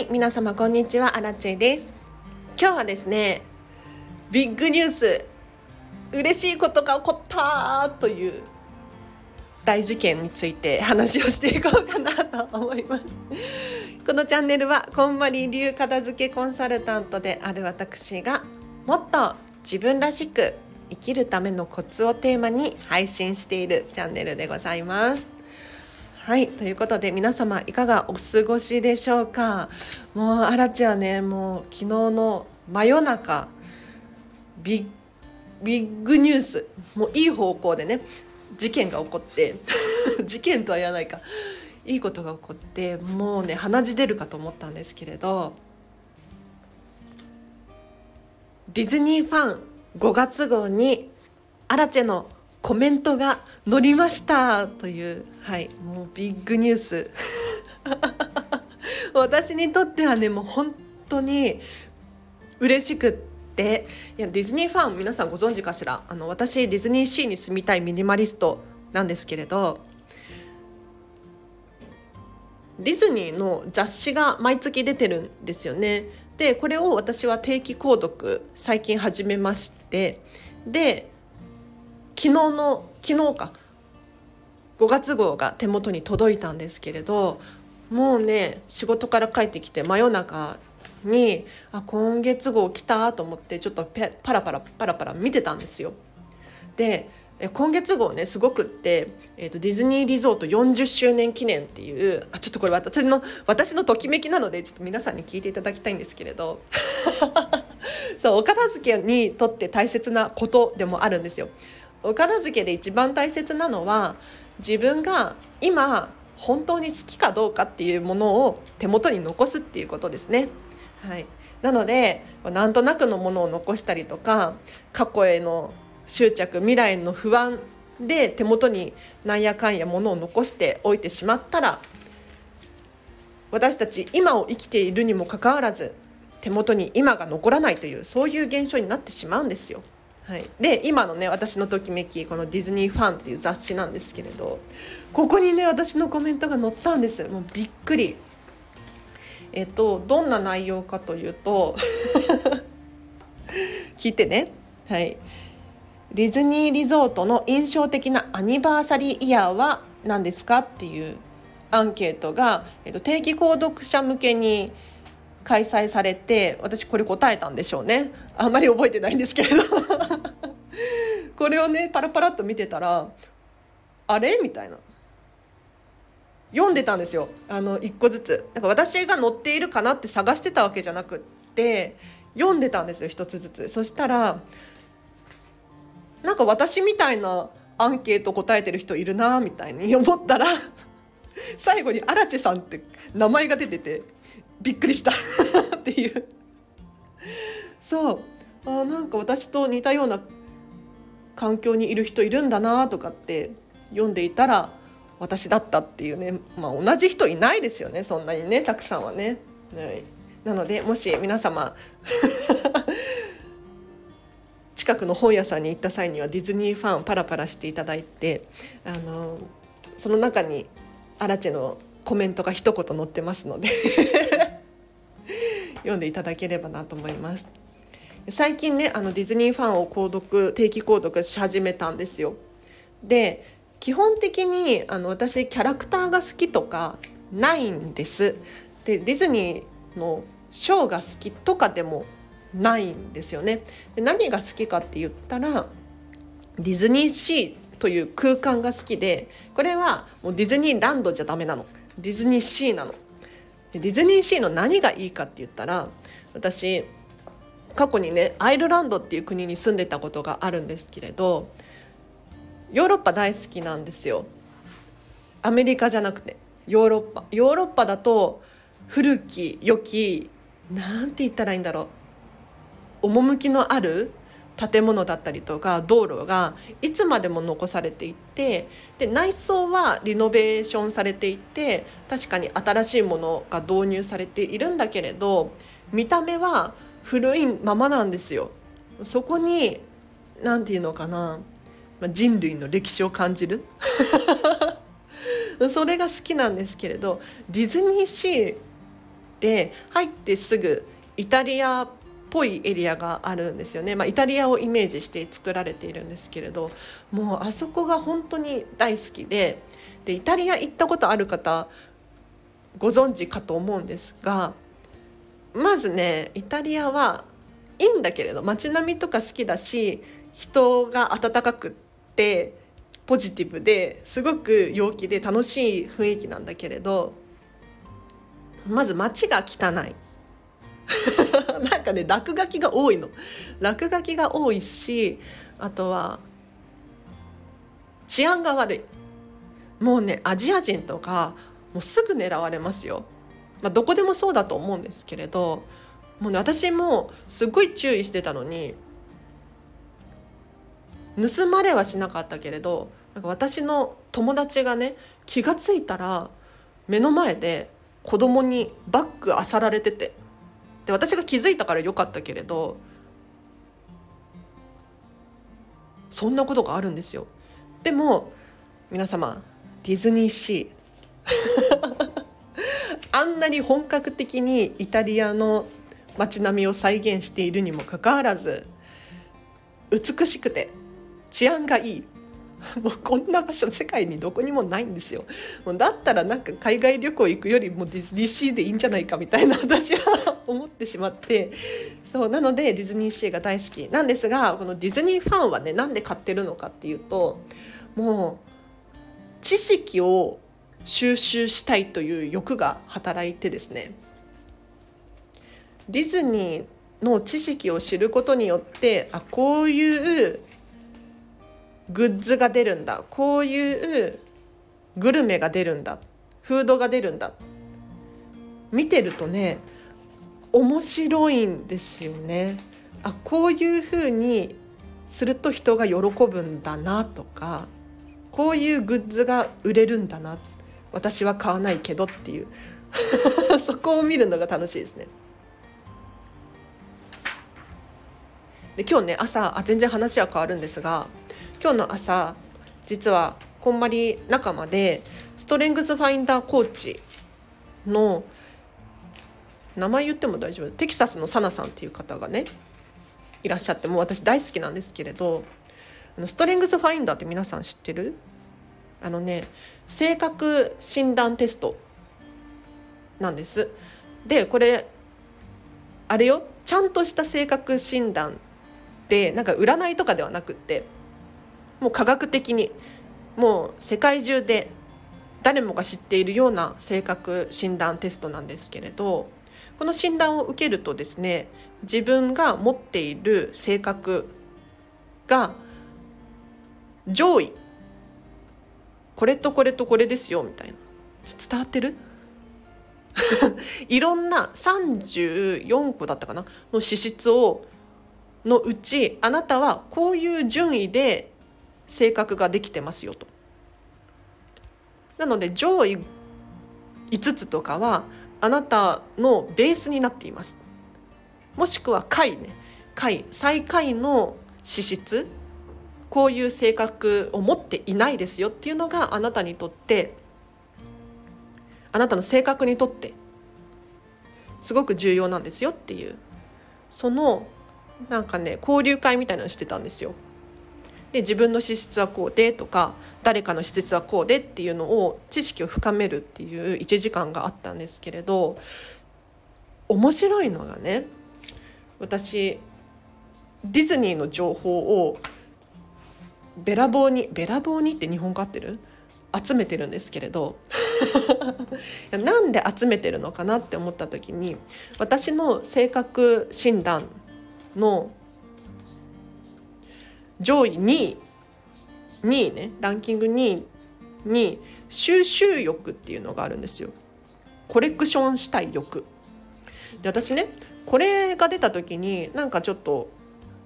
はい皆様こんにちは。アラチェです。今日はですねビッグニュース。嬉しいことが起こったという大事件について話をしていこうかなと思います。このチャンネルはこんまり流片付けコンサルタントである私がもっと自分らしく生きるためのコツをテーマに配信しているチャンネルでございます。はいということで皆様いかがお過ごしでしょうか？もうあらちはねもう昨日の真夜中ビッグニュースもういい方向でね事件が起こって 事件とは言わないかいいことが起こってもうね鼻血出るかと思ったんですけれどディズニーファン5月号にアラチェのコメントが載りましたというはいもうビッグニュース。私にとってはねもう本当に嬉しくって。いやディズニーファン皆さんご存知かしら？あの私ディズニーシーに住みたいミニマリストなんですけれどディズニーの雑誌が毎月出てるんですよね。でこれを私は定期購読最近始めまして。で昨日の昨日か5月号が手元に届いたんですけれどもうね仕事から帰ってきて真夜中にあ今月号来たと思ってちょっとパラパラパラパラ見てたんですよ。で今月号ねすごくって、えーと、ディズニーリゾート40周年記念っていうあちょっとこれ私の私のときめきなのでちょっと皆さんに聞いていただきたいんですけれど そうお片付けにとって大切なことでもあるんですよ。お片付けで一番大切なのは自分が今本当に好きかどうかっていうものを手元に残すっていうことですね。はい、なのでなんとなくのものを残したりとか過去への執着未来の不安で手元になんやかんやものを残しておいてしまったら私たち今を生きているにもかかわらず手元に今が残らないというそういう現象になってしまうんですよ。はい、で今のね私のときめきこの「ディズニーファン」っていう雑誌なんですけれどここにね私のコメントが載ったんですもうびっくり。えっとどんな内容かというと 聞いてね。はい。ディズニーリゾートの印象的なアニバーサリーイヤーは何ですかっていうアンケートが、えっと、定期購読者向けに開催されて私これ答えたんでしょうね。あんまり覚えてないんですけれど。これをねパラパラっと見てたらあれ？みたいな。読んでたんですよ。あの一個ずつ。なんか私が載っているかなって探してたわけじゃなくって読んでたんですよ一つずつ。そしたらなんか私みたいなアンケート答えてる人いるなみたいに思ったら最後に荒地さんって名前が出ててびっくりした。っていう。そう。あなんか私と似たような環境にいる人いるんだなとかって読んでいたら私だったっていうね、まあ、同じ人いないですよね。そんなにね。たくさんはね。はい、なのでもし皆様 近くの本屋さんに行った際にはディズニーファンパラパラしていただいてあのその中にアラチェのコメントが一言載ってますので。読んでいただければなと思います。最近ねあのディズニーファンを購読定期購読し始めたんですよ。で基本的にあの私キャラクターが好きとかないんです。でディズニーのショーが好きとかでもないんですよね。で何が好きかって言ったらディズニーシーという空間が好きでこれはもうディズニーランドじゃダメなのディズニーシーなの。ディズニーシーの何がいいかって言ったら私過去にねアイルランドっていう国に住んでたことがあるんですけれどヨーロッパ大好きなんですよ。アメリカじゃなくてヨーロッパヨーロッパだと古き良きなんて言ったらいいんだろう趣のある建物だったりとか道路がいつまでも残されていてで内装はリノベーションされていて確かに新しいものが導入されているんだけれど見た目は古いままなんですよ。そこに何て言うのかなま人類の歴史を感じる それが好きなんですけれどディズニーシーで入ってすぐイタリアぽいエリアがあるんですよね、まあ、イタリアをイメージして作られているんですけれどもうあそこが本当に大好きででイタリア行ったことある方ご存知かと思うんですがまずねイタリアはいいんだけれど街並みとか好きだし人が温かくってポジティブですごく陽気で楽しい雰囲気なんだけれどまず街が汚い。なんかね落書きが多いの。落書きが多いしあとは治安が悪い。もうねアジア人とかもうすぐ狙われますよ、まあ、どこでもそうだと思うんですけれどもうね私もすっごい注意してたのに盗まれはしなかったけれどなんか私の友達がね気が付いたら目の前で子供にバッグあさられてて。で私が気づいたからよかったけれどそんなことがあるんですよ。でも皆様ディズニーシー。あんなに本格的にイタリアの街並みを再現しているにもかかわらず美しくて治安がいい。もうこんな場所世界にどこにもないんですよ。もうだったらなんか海外旅行行くよりもディズニーシーでいいんじゃないかみたいな 私は思ってしまって。そうなのでディズニーシーが大好き。なんですがこのディズニーファンはねなんで買ってるのかっていうともう知識を収集したいという欲が働いてですね。ディズニーの知識を知ることによってあこういうグッズが出るんだ。こういうグルメが出るんだ。フードが出るんだ。見てるとね面白いんですよね。あこういうふうにすると人が喜ぶんだなとかこういうグッズが売れるんだな。私は買わないけどっていう。そこを見るのが楽しいですね。で今日ね朝あ全然話は変わるんですが今日の朝実はこんまり仲間でストレングスファインダーコーチの名前言っても大丈夫？テキサスのサナさんっていう方がねいらっしゃってもう私大好きなんですけれどあのストレングスファインダーって皆さん知ってる？あのね性格診断テストなんです。でこれあれよ？ちゃんとした性格診断ってなんか占いとかではなくってもう科学的にもう世界中で誰もが知っているような性格診断テストなんですけれどこの診断を受けるとですね自分が持っている性格が上位これとこれとこれですよみたいな伝わってる？いろんな34個だったかなの資質をのうちあなたはこういう順位で性格ができてますよと。なので上位5つとかはあなたのベースになっています。もしくは下位ね下位最下位の資質こういう性格を持っていないですよっていうのがあなたにとってあなたの性格にとってすごく重要なんですよっていうそのなんかね交流会みたいなのしてたんですよ。で自分の資質はこうでとか誰かの資質はこうでっていうのを知識を深めるっていう1時間があったんですけれど面白いのがね私ディズニーの情報をべらぼうにべらぼうにって日本語合ってる？集めてるんですけれど なんで集めてるのかなって思った時に私の性格診断の上位2位2位ねランキング2位に収集欲っていうのがあるんですよ。コレクションしたい欲。で私ねこれが出た時になんかちょっと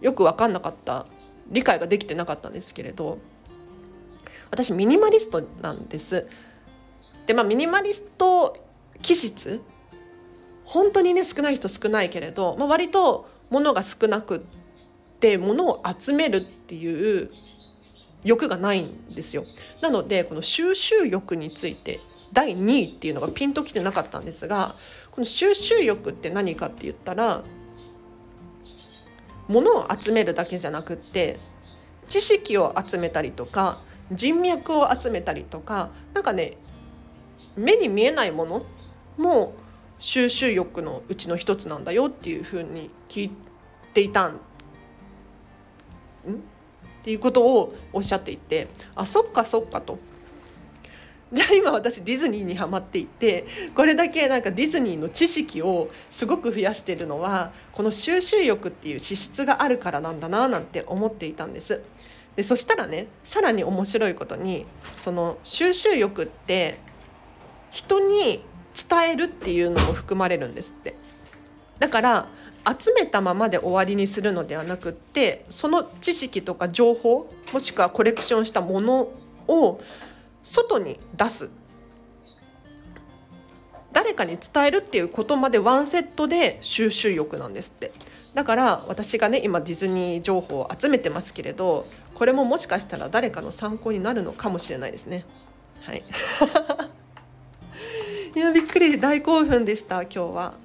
よく分かんなかった理解ができてなかったんですけれど私ミニマリストなんです。でまあミニマリスト気質本当にね少ない人少ないけれど、まあ、割と物が少なくって物を集めるっていう欲がないんですよ。なのでこの収集欲について第2位っていうのがピンときてなかったんですがこの収集欲って何かって言ったら物を集めるだけじゃなくって知識を集めたりとか人脈を集めたりとかなんかね目に見えないものも収集欲のうちの一つなんだよっていうふうに聞いていたんっていうことをおっしゃっていてあそっかそっかと。じゃあ今私ディズニーにハマっていてこれだけなんかディズニーの知識をすごく増やしてるのはこの収集欲っていう資質があるからなんだななんて思っていたんです。でそしたらねさらに面白いことにその収集欲って人に伝えるっていうのも含まれるんですってだから集めたままで終わりにするのではなくってその知識とか情報もしくはコレクションしたものを外に出す。誰かに伝えるっていうことまでワンセットで収集欲なんですって。だから私がね今ディズニー情報を集めてますけれどこれももしかしたら誰かの参考になるのかもしれないですね。はい。いやびっくり。大興奮でした今日は。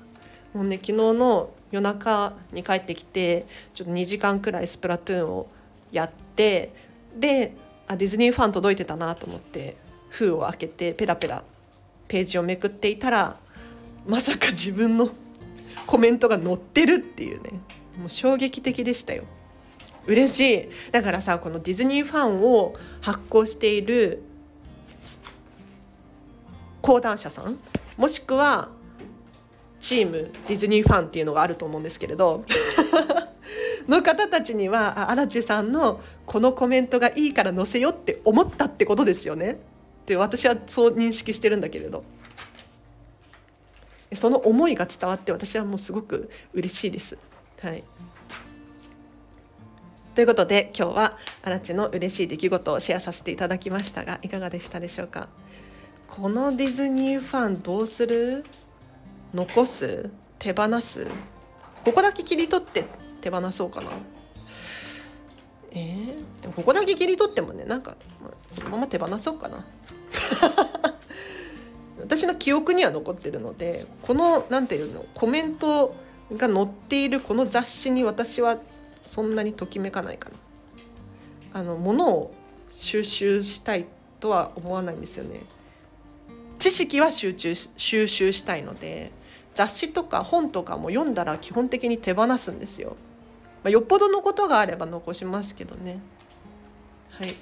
もうね昨日の夜中に帰ってきてちょっと2時間くらいスプラトゥーンをやってであディズニーファン届いてたなと思って封を開けてペラペラページをめくっていたらまさか自分の コメントが載ってるっていうね。もう衝撃的でしたよ。嬉しい。だからさこのディズニーファンを発行している講談社さんもしくはチームディズニーファンっていうのがあると思うんですけれど。の方たちには荒地さんのこのコメントがいいから載せよって思ったってことですよね。って私はそう認識してるんだけれど。その思いが伝わって私はもうすごく嬉しいです。はい。ということで今日は荒地の嬉しい出来事をシェアさせていただきましたがいかがでしたでしょうか？このディズニーファンどうする？残す？手放す？ここだけ切り取って手放そうかな。えー、でもここだけ切り取ってもねなんか、まあ、このまま手放そうかな。私の記憶には残ってるのでこの何ていうのコメントが載っているこの雑誌に私はそんなにときめかないかな。あの物を収集したいとは思わないんですよね。知識は集中収集したいので雑誌とか本とかも読んだら基本的に手放すんですよ、まあ、よっぽどのことがあれば残しますけどね。はい。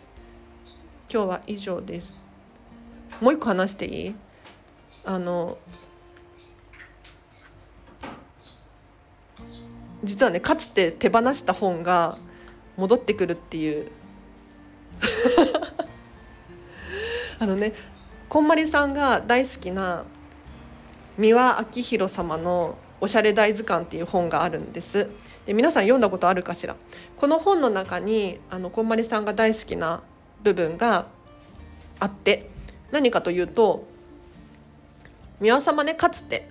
今日は以上です。もう一個話していい？あの実はねかつて手放した本が戻ってくるっていう。あのねこんまりさんが大好きな三輪明宏様の「おしゃれ大図鑑」っていう本があるんです。で皆さん読んだことあるかしら？この本の中にあのこんまりさんが大好きな部分があって何かというと三輪様ねかつて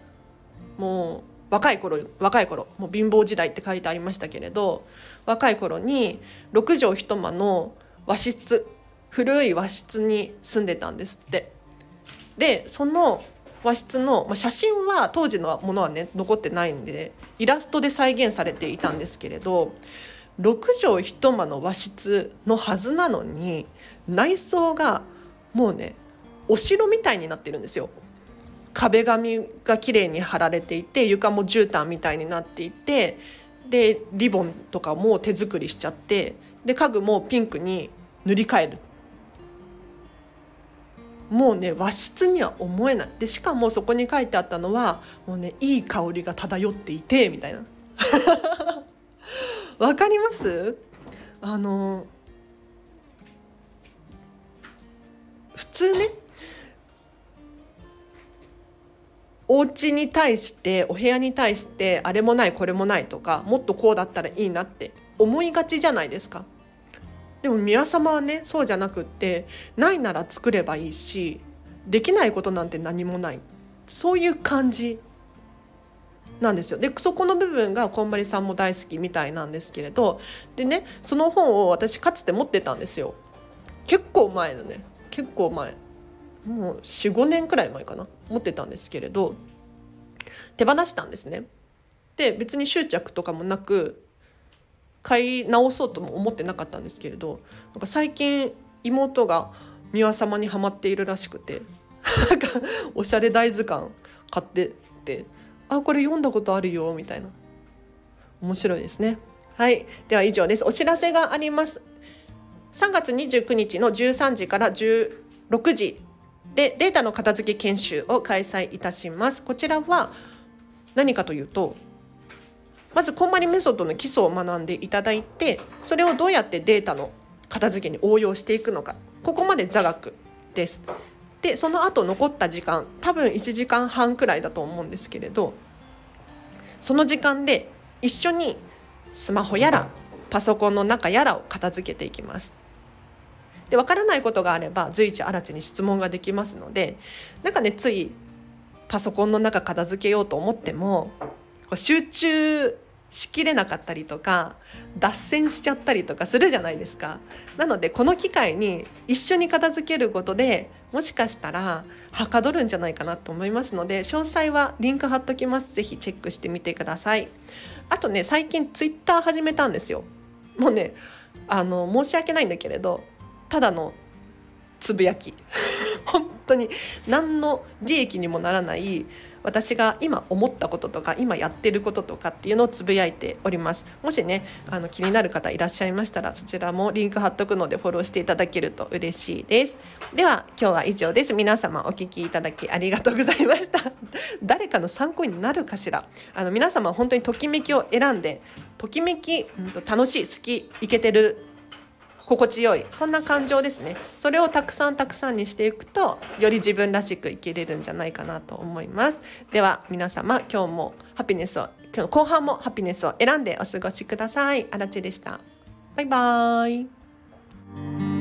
もう若い頃若い頃もう貧乏時代って書いてありましたけれど若い頃に6畳一間の和室古い和室に住んでたんですって。でその和室の、まあ、写真は当時のものはね残ってないんでイラストで再現されていたんですけれど6畳一間の和室のはずなのに内装がもうねお城みたいになってるんですよ。壁紙が綺麗に貼られていて床も絨毯みたいになっていてでリボンとかも手作りしちゃってで家具もピンクに塗り替えるもうね和室には思えない。でしかもそこに書いてあったのはもうねいい香りが漂っていてみたいな。わかります？あの普通ねお家に対してお部屋に対してあれもないこれもないとかもっとこうだったらいいなって思いがちじゃないですか。でも宮様はねそうじゃなくってないなら作ればいいしできないことなんて何もない。そういう感じなんですよ。でそこの部分がこんまりさんも大好きみたいなんですけれどでねその本を私かつて持ってたんですよ。結構前のね。結構前。もう45年くらい前かな。持ってたんですけれど手放したんですね。で別に執着とかもなく買い直そうとも思ってなかったんですけれどなんか最近妹が三輪様にはまっているらしくてなんかおしゃれ大図鑑買ってって「あこれ読んだことあるよ」みたいな。面白いですね。はい。では以上です。お知らせがあります。3月29日の13時から16時でデータの片付け研修を開催いたします。こちらは何かというとまずこんまりメソッドの基礎を学んでいただいてそれをどうやってデータの片付けに応用していくのか。ここまで座学です。でその後残った時間多分1時間半くらいだと思うんですけれどその時間で一緒にスマホやらパソコンの中やらを片付けていきます。で分からないことがあれば随一新地に質問ができますのでなんかねついパソコンの中片付けようと思っても集中しきれなかったりとか脱線しちゃったりとかするじゃないですか。なのでこの機会に一緒に片付けることでもしかしたらはかどるんじゃないかなと思いますので詳細はリンク貼っときます。是非チェックしてみてください。あとね最近ツイッター始めたんですよ。もうねあの申し訳ないんだけれどただのつぶやき。本当に何の利益にもならない私が今思ったこととか今やってることとかっていうのをつぶやいております。もしねあの気になる方いらっしゃいましたらそちらもリンク貼っとくのでフォローしていただけると嬉しいです。では今日は以上です。皆様お聞きいただきありがとうございました。誰かの参考になるかしら。あの皆様本当にときめきを選んでときめき、うん、楽しい好きいけてる心地よい。そんな感情ですね。それをたくさんたくさんにしていくとより自分らしく生きれるんじゃないかなと思います。では皆様今日もハピネスを今日の後半もハピネスを選んでお過ごしください。あらちでした。バイバーイ。